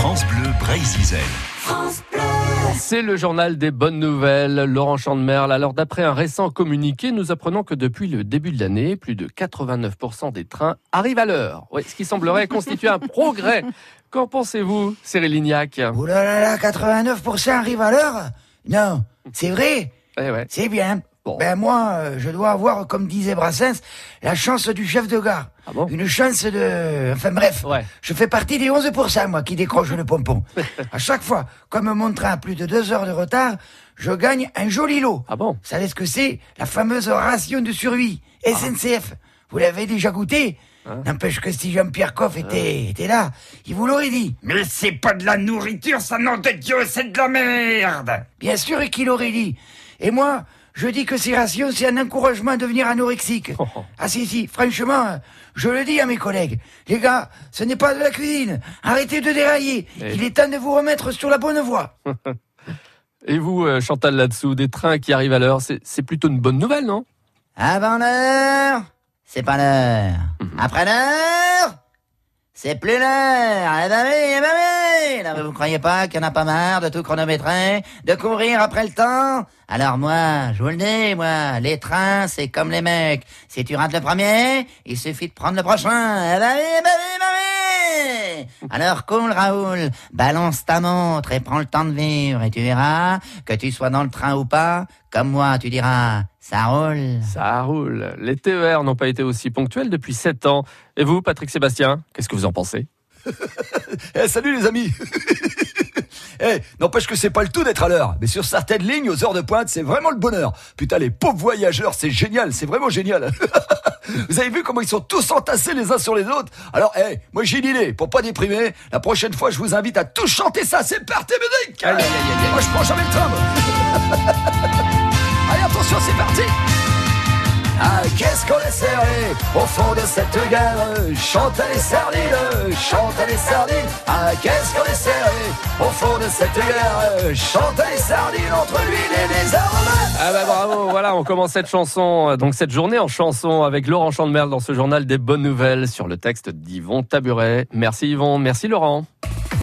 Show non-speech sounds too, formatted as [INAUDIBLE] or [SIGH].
France Bleu Brésil. C'est le journal des bonnes nouvelles. Laurent Chandemerle. Alors, d'après un récent communiqué, nous apprenons que depuis le début de l'année, plus de 89% des trains arrivent à l'heure. Oui, ce qui semblerait [LAUGHS] constituer un progrès. Qu'en pensez-vous, Cyril Lignac? Ouh là là là, 89% arrivent à l'heure? Non, c'est vrai Eh ouais. C'est bien. Bon. Ben moi, euh, je dois avoir, comme disait Brassens, la chance du chef de gare. Ah bon Une chance de... Enfin bref, Ouais. je fais partie des 11% moi qui décroche le pompon. [LAUGHS] à chaque fois, comme mon train a plus de deux heures de retard, je gagne un joli lot. Ah bon Vous savez ce que c'est La fameuse ration de survie, Ah. SNCF. Vous l'avez déjà goûté Hein N'empêche que si Jean-Pierre Coff était, était là, il vous l'aurait dit. Mais c'est pas de la nourriture, ça nom de Dieu, c'est de la merde Bien sûr qu'il l'aurait dit. Et moi, je dis que ces rations, c'est un encouragement à devenir anorexique. Oh. Ah si, si, franchement, je le dis à mes collègues. Les gars, ce n'est pas de la cuisine. Arrêtez de dérailler. Il est temps de vous remettre sur la bonne voie. [LAUGHS] Et vous, euh, Chantal, là-dessous, des trains qui arrivent à l'heure, c'est c'est plutôt une bonne nouvelle, non? Avant l'heure, c'est pas l'heure. Mhm. Après l'heure, c'est plus l'heure. Eh ben oui, eh ben oui. Vous croyez pas qu'il y en a pas marre de tout chronométrer, de courir après le temps? Alors moi, je vous le dis, moi, les trains, c'est comme les mecs. Si tu rates le premier, il suffit de prendre le prochain. Eh ben oui, eh ben oui, eh ben oui. Alors cool, Raoul, balance ta montre et prends le temps de vivre et tu verras, que tu sois dans le train ou pas, comme moi, tu diras, ça roule. Ça roule. Les TER n'ont pas été aussi ponctuels depuis 7 ans. Et vous, Patrick Sébastien, qu'est-ce que vous en pensez? Eh, salut les amis [LAUGHS] Eh, n'empêche que c'est pas le tout d'être à l'heure. Mais sur certaines lignes, aux heures de pointe, c'est vraiment le bonheur. Putain, les pauvres voyageurs, c'est génial, c'est vraiment génial. [LAUGHS] Vous avez vu comment ils sont tous entassés les uns sur les autres? Alors, eh, moi j'ai une idée, pour pas déprimer, la prochaine fois, je vous invite à tous chanter ça, c'est parti, musique aïe, aïe, aïe. Moi, je prends jamais le train, [LAUGHS] moi. Allez, attention, c'est parti au fond de cette gare Chante les sardines, chante les sardines Ah, qu'est-ce qu'on est serré au fond de cette gare Chante les sardines entre l'huile et les aromates Ah bah bravo, voilà, on commence cette chanson, donc cette journée en chanson avec Laurent Chandemerle dans ce journal des bonnes nouvelles sur le texte d'Yvon Taburet. Merci Yvon, merci Laurent.